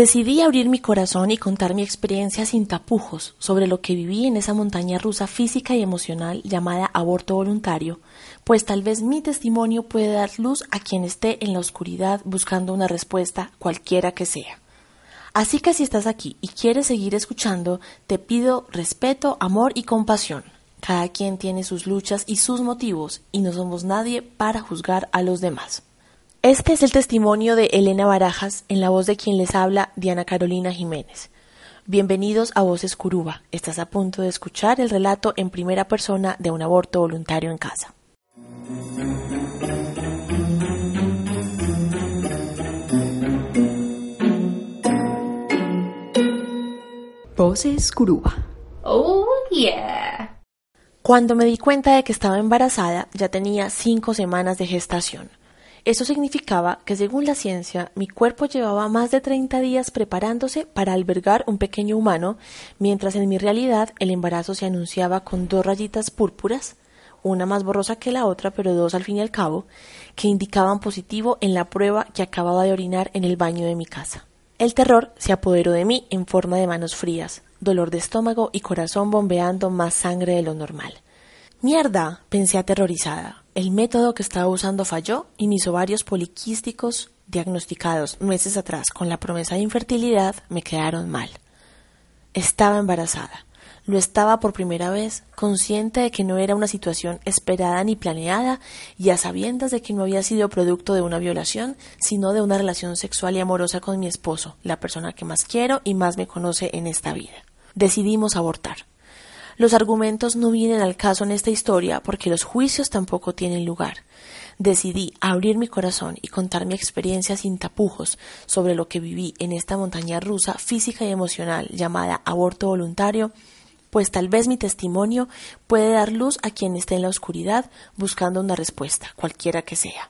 Decidí abrir mi corazón y contar mi experiencia sin tapujos sobre lo que viví en esa montaña rusa física y emocional llamada aborto voluntario, pues tal vez mi testimonio puede dar luz a quien esté en la oscuridad buscando una respuesta cualquiera que sea. Así que si estás aquí y quieres seguir escuchando, te pido respeto, amor y compasión. Cada quien tiene sus luchas y sus motivos y no somos nadie para juzgar a los demás. Este es el testimonio de Elena Barajas en la voz de quien les habla Diana Carolina Jiménez. Bienvenidos a Voces Curuba. Estás a punto de escuchar el relato en primera persona de un aborto voluntario en casa. Voces Curuba. Oh, yeah. Cuando me di cuenta de que estaba embarazada, ya tenía cinco semanas de gestación. Eso significaba que, según la ciencia, mi cuerpo llevaba más de 30 días preparándose para albergar un pequeño humano, mientras en mi realidad el embarazo se anunciaba con dos rayitas púrpuras, una más borrosa que la otra, pero dos al fin y al cabo, que indicaban positivo en la prueba que acababa de orinar en el baño de mi casa. El terror se apoderó de mí en forma de manos frías, dolor de estómago y corazón bombeando más sangre de lo normal. Mierda, pensé aterrorizada. El método que estaba usando falló y mis ovarios poliquísticos, diagnosticados meses atrás con la promesa de infertilidad, me quedaron mal. Estaba embarazada. Lo estaba por primera vez, consciente de que no era una situación esperada ni planeada y a sabiendas de que no había sido producto de una violación, sino de una relación sexual y amorosa con mi esposo, la persona que más quiero y más me conoce en esta vida. Decidimos abortar. Los argumentos no vienen al caso en esta historia porque los juicios tampoco tienen lugar. Decidí abrir mi corazón y contar mi experiencia sin tapujos sobre lo que viví en esta montaña rusa física y emocional llamada aborto voluntario, pues tal vez mi testimonio puede dar luz a quien esté en la oscuridad buscando una respuesta, cualquiera que sea.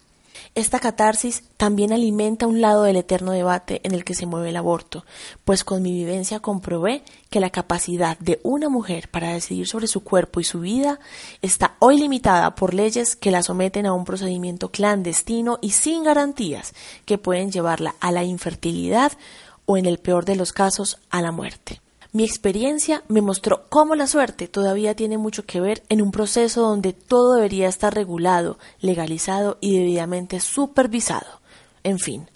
Esta catarsis también alimenta un lado del eterno debate en el que se mueve el aborto, pues con mi vivencia comprobé que la capacidad de una mujer para decidir sobre su cuerpo y su vida está hoy limitada por leyes que la someten a un procedimiento clandestino y sin garantías que pueden llevarla a la infertilidad o en el peor de los casos a la muerte. Mi experiencia me mostró cómo la suerte todavía tiene mucho que ver en un proceso donde todo debería estar regulado, legalizado y debidamente supervisado. En fin,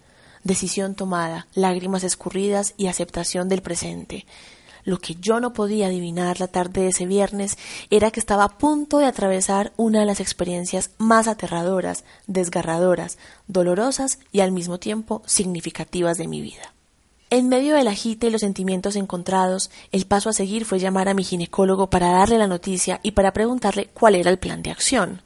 decisión tomada, lágrimas escurridas y aceptación del presente. Lo que yo no podía adivinar la tarde de ese viernes era que estaba a punto de atravesar una de las experiencias más aterradoras, desgarradoras, dolorosas y al mismo tiempo significativas de mi vida. En medio del agite y los sentimientos encontrados, el paso a seguir fue llamar a mi ginecólogo para darle la noticia y para preguntarle cuál era el plan de acción.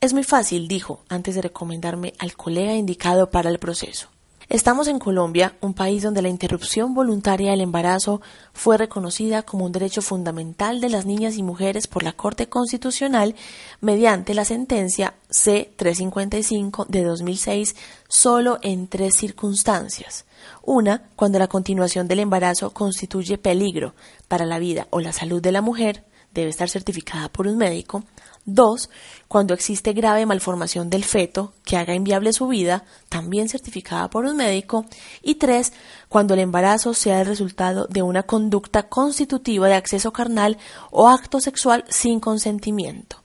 Es muy fácil, dijo, antes de recomendarme al colega indicado para el proceso. Estamos en Colombia, un país donde la interrupción voluntaria del embarazo fue reconocida como un derecho fundamental de las niñas y mujeres por la Corte Constitucional mediante la sentencia C-355 de 2006 solo en tres circunstancias. Una, cuando la continuación del embarazo constituye peligro para la vida o la salud de la mujer, debe estar certificada por un médico. Dos, cuando existe grave malformación del feto que haga inviable su vida, también certificada por un médico. Y tres, cuando el embarazo sea el resultado de una conducta constitutiva de acceso carnal o acto sexual sin consentimiento,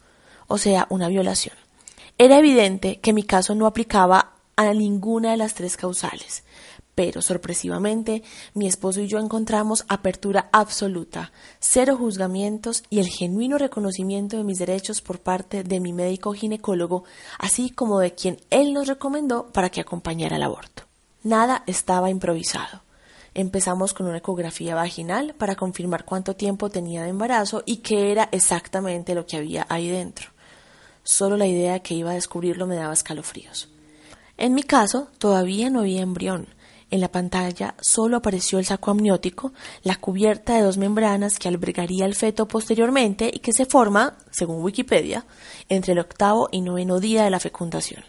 o sea, una violación. Era evidente que mi caso no aplicaba a ninguna de las tres causales pero sorpresivamente mi esposo y yo encontramos apertura absoluta, cero juzgamientos y el genuino reconocimiento de mis derechos por parte de mi médico ginecólogo, así como de quien él nos recomendó para que acompañara el aborto. Nada estaba improvisado. Empezamos con una ecografía vaginal para confirmar cuánto tiempo tenía de embarazo y qué era exactamente lo que había ahí dentro. Solo la idea de que iba a descubrirlo me daba escalofríos. En mi caso, todavía no había embrión, en la pantalla solo apareció el saco amniótico, la cubierta de dos membranas que albergaría el feto posteriormente y que se forma, según Wikipedia, entre el octavo y noveno día de la fecundación.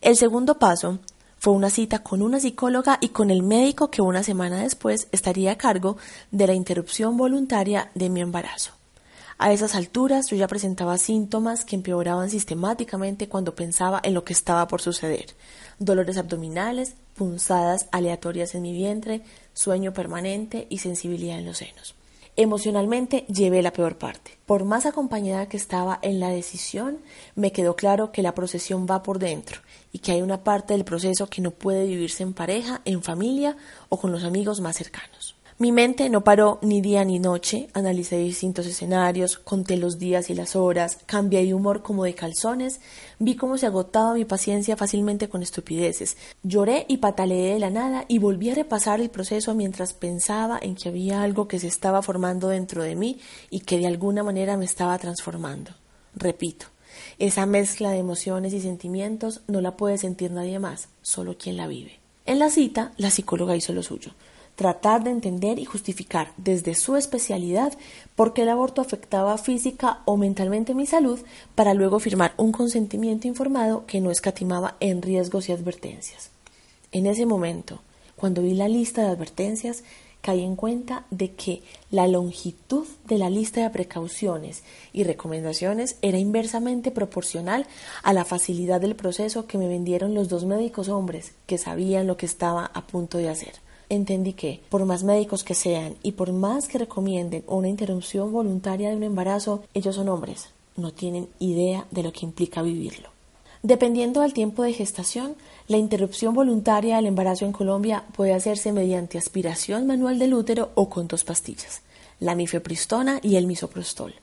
El segundo paso fue una cita con una psicóloga y con el médico que una semana después estaría a cargo de la interrupción voluntaria de mi embarazo. A esas alturas yo ya presentaba síntomas que empeoraban sistemáticamente cuando pensaba en lo que estaba por suceder. Dolores abdominales, punzadas aleatorias en mi vientre, sueño permanente y sensibilidad en los senos. Emocionalmente llevé la peor parte. Por más acompañada que estaba en la decisión, me quedó claro que la procesión va por dentro y que hay una parte del proceso que no puede vivirse en pareja, en familia o con los amigos más cercanos. Mi mente no paró ni día ni noche, analicé distintos escenarios, conté los días y las horas, cambié de humor como de calzones, vi cómo se agotaba mi paciencia fácilmente con estupideces, lloré y pataleé de la nada y volví a repasar el proceso mientras pensaba en que había algo que se estaba formando dentro de mí y que de alguna manera me estaba transformando. Repito, esa mezcla de emociones y sentimientos no la puede sentir nadie más, solo quien la vive. En la cita, la psicóloga hizo lo suyo tratar de entender y justificar desde su especialidad por qué el aborto afectaba física o mentalmente mi salud para luego firmar un consentimiento informado que no escatimaba en riesgos y advertencias. En ese momento, cuando vi la lista de advertencias, caí en cuenta de que la longitud de la lista de precauciones y recomendaciones era inversamente proporcional a la facilidad del proceso que me vendieron los dos médicos hombres que sabían lo que estaba a punto de hacer entendí que, por más médicos que sean y por más que recomienden una interrupción voluntaria de un embarazo, ellos son hombres, no tienen idea de lo que implica vivirlo. Dependiendo del tiempo de gestación, la interrupción voluntaria del embarazo en Colombia puede hacerse mediante aspiración manual del útero o con dos pastillas, la mifepristona y el misoprostol.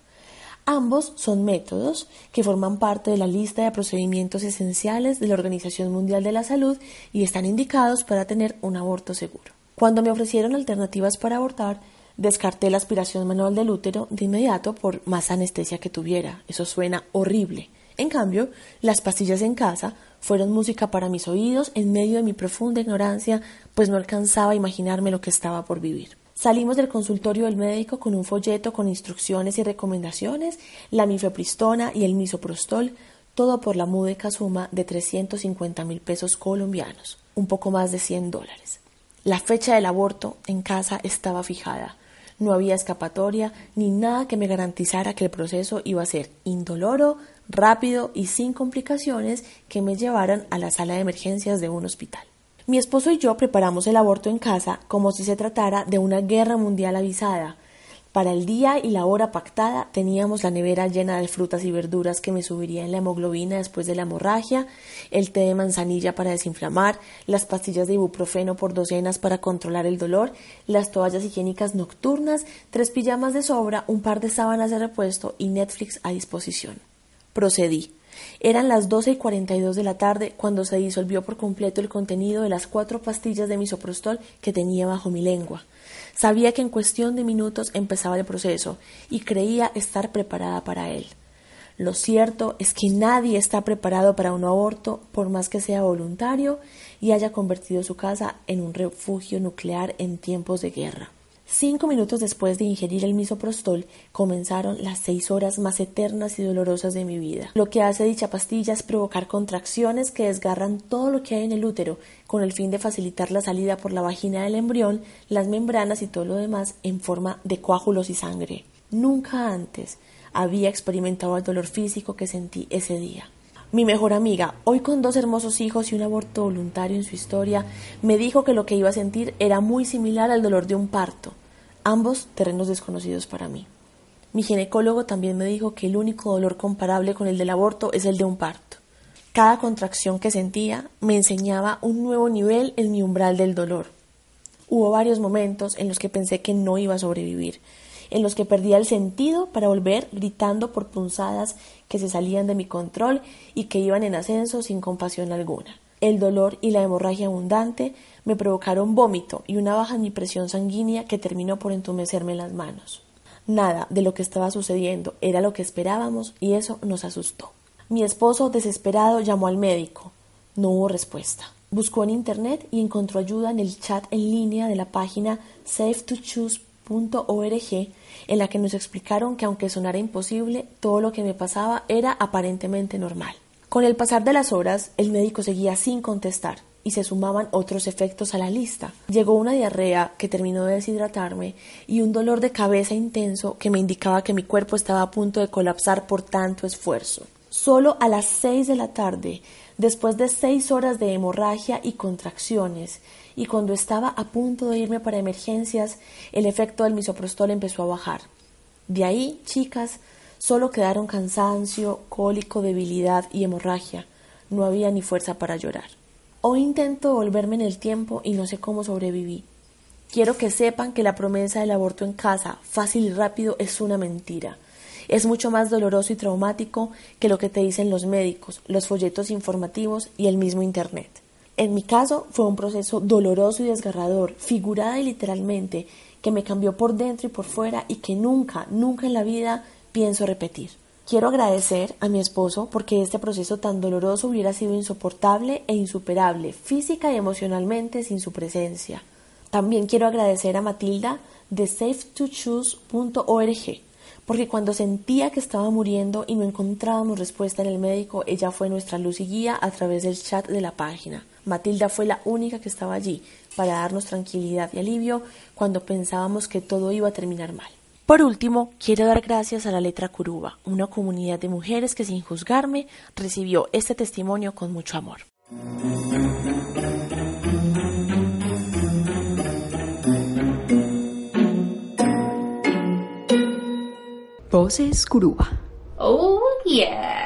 Ambos son métodos que forman parte de la lista de procedimientos esenciales de la Organización Mundial de la Salud y están indicados para tener un aborto seguro. Cuando me ofrecieron alternativas para abortar, descarté la aspiración manual del útero de inmediato por más anestesia que tuviera. Eso suena horrible. En cambio, las pastillas en casa fueron música para mis oídos en medio de mi profunda ignorancia, pues no alcanzaba a imaginarme lo que estaba por vivir. Salimos del consultorio del médico con un folleto con instrucciones y recomendaciones, la mifepristona y el misoprostol, todo por la múdica suma de 350 mil pesos colombianos, un poco más de 100 dólares. La fecha del aborto en casa estaba fijada. No había escapatoria ni nada que me garantizara que el proceso iba a ser indoloro, rápido y sin complicaciones que me llevaran a la sala de emergencias de un hospital. Mi esposo y yo preparamos el aborto en casa como si se tratara de una guerra mundial avisada. Para el día y la hora pactada teníamos la nevera llena de frutas y verduras que me subirían la hemoglobina después de la hemorragia, el té de manzanilla para desinflamar, las pastillas de ibuprofeno por docenas para controlar el dolor, las toallas higiénicas nocturnas, tres pijamas de sobra, un par de sábanas de repuesto y Netflix a disposición. Procedí. Eran las doce y cuarenta y dos de la tarde cuando se disolvió por completo el contenido de las cuatro pastillas de misoprostol que tenía bajo mi lengua. Sabía que en cuestión de minutos empezaba el proceso y creía estar preparada para él. Lo cierto es que nadie está preparado para un aborto por más que sea voluntario y haya convertido su casa en un refugio nuclear en tiempos de guerra. Cinco minutos después de ingerir el misoprostol comenzaron las seis horas más eternas y dolorosas de mi vida. Lo que hace dicha pastilla es provocar contracciones que desgarran todo lo que hay en el útero con el fin de facilitar la salida por la vagina del embrión, las membranas y todo lo demás en forma de coágulos y sangre. Nunca antes había experimentado el dolor físico que sentí ese día. Mi mejor amiga, hoy con dos hermosos hijos y un aborto voluntario en su historia, me dijo que lo que iba a sentir era muy similar al dolor de un parto ambos terrenos desconocidos para mí. Mi ginecólogo también me dijo que el único dolor comparable con el del aborto es el de un parto. Cada contracción que sentía me enseñaba un nuevo nivel en mi umbral del dolor. Hubo varios momentos en los que pensé que no iba a sobrevivir, en los que perdía el sentido para volver gritando por punzadas que se salían de mi control y que iban en ascenso sin compasión alguna. El dolor y la hemorragia abundante me provocaron vómito y una baja en mi presión sanguínea que terminó por entumecerme las manos. Nada de lo que estaba sucediendo era lo que esperábamos y eso nos asustó. Mi esposo, desesperado, llamó al médico. No hubo respuesta. Buscó en internet y encontró ayuda en el chat en línea de la página safetochoose.org en la que nos explicaron que aunque sonara imposible, todo lo que me pasaba era aparentemente normal. Con el pasar de las horas, el médico seguía sin contestar. y se sumaban otros efectos a la lista. Llegó una diarrea que terminó de deshidratarme y un dolor de cabeza intenso que me indicaba que mi cuerpo estaba a punto de colapsar por tanto esfuerzo. Solo a las seis de la tarde, después de seis horas de hemorragia y contracciones, y cuando estaba a punto de irme para emergencias, el efecto del misoprostol empezó a bajar. De ahí, chicas, solo quedaron cansancio, cólico, debilidad y hemorragia. No había ni fuerza para llorar. Hoy intento volverme en el tiempo y no sé cómo sobreviví. Quiero que sepan que la promesa del aborto en casa, fácil y rápido, es una mentira. Es mucho más doloroso y traumático que lo que te dicen los médicos, los folletos informativos y el mismo Internet. En mi caso fue un proceso doloroso y desgarrador, figurada y literalmente, que me cambió por dentro y por fuera y que nunca, nunca en la vida pienso repetir. Quiero agradecer a mi esposo porque este proceso tan doloroso hubiera sido insoportable e insuperable física y emocionalmente sin su presencia. También quiero agradecer a Matilda de safetochoose.org porque cuando sentía que estaba muriendo y no encontrábamos respuesta en el médico, ella fue nuestra luz y guía a través del chat de la página. Matilda fue la única que estaba allí para darnos tranquilidad y alivio cuando pensábamos que todo iba a terminar mal. Por último, quiero dar gracias a la letra Curuba, una comunidad de mujeres que sin juzgarme recibió este testimonio con mucho amor. Voces Curuba. Oh, yeah.